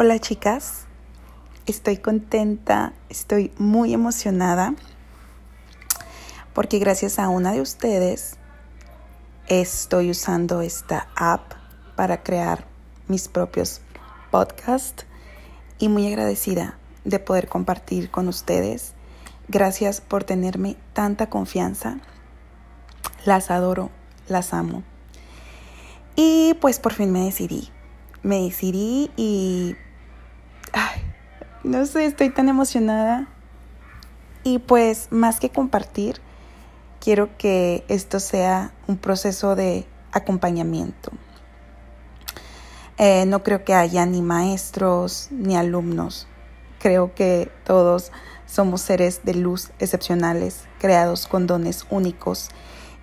Hola chicas, estoy contenta, estoy muy emocionada porque gracias a una de ustedes estoy usando esta app para crear mis propios podcasts y muy agradecida de poder compartir con ustedes. Gracias por tenerme tanta confianza. Las adoro, las amo. Y pues por fin me decidí me decidí y... Ay, no sé, estoy tan emocionada. Y pues más que compartir, quiero que esto sea un proceso de acompañamiento. Eh, no creo que haya ni maestros ni alumnos. Creo que todos somos seres de luz excepcionales, creados con dones únicos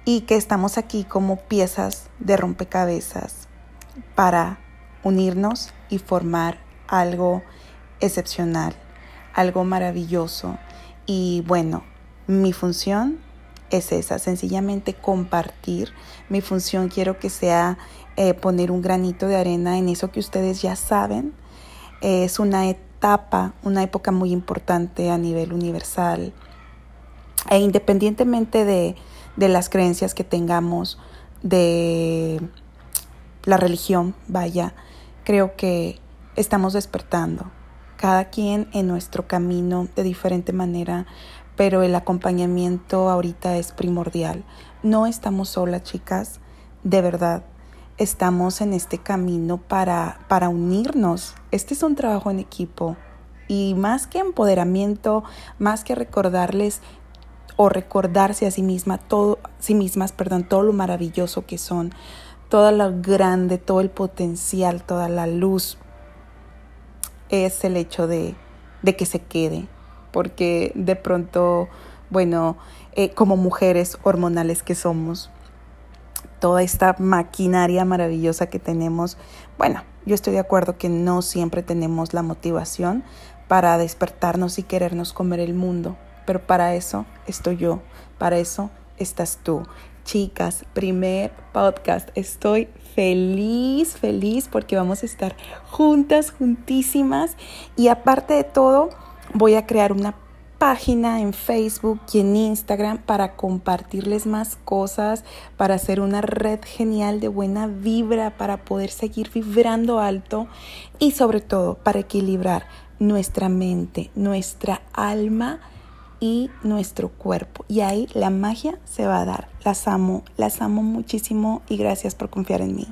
y que estamos aquí como piezas de rompecabezas para unirnos y formar algo excepcional, algo maravilloso. Y bueno, mi función es esa, sencillamente compartir. Mi función quiero que sea eh, poner un granito de arena en eso que ustedes ya saben. es una etapa, una época muy importante a nivel universal. E independientemente de, de las creencias que tengamos, de la religión, vaya, creo que estamos despertando, cada quien en nuestro camino de diferente manera, pero el acompañamiento ahorita es primordial. No estamos solas, chicas, de verdad. Estamos en este camino para, para unirnos. Este es un trabajo en equipo y más que empoderamiento, más que recordarles o recordarse a sí misma todo, sí mismas, perdón, todo lo maravilloso que son, toda la grande, todo el potencial, toda la luz, es el hecho de, de que se quede, porque de pronto, bueno, eh, como mujeres hormonales que somos, toda esta maquinaria maravillosa que tenemos, bueno, yo estoy de acuerdo que no siempre tenemos la motivación para despertarnos y querernos comer el mundo, pero para eso estoy yo, para eso estás tú chicas, primer podcast. Estoy feliz, feliz porque vamos a estar juntas, juntísimas. Y aparte de todo, voy a crear una página en Facebook y en Instagram para compartirles más cosas, para hacer una red genial de buena vibra, para poder seguir vibrando alto y sobre todo para equilibrar nuestra mente, nuestra alma y nuestro cuerpo. Y ahí la magia se va a dar. Las amo, las amo muchísimo y gracias por confiar en mí.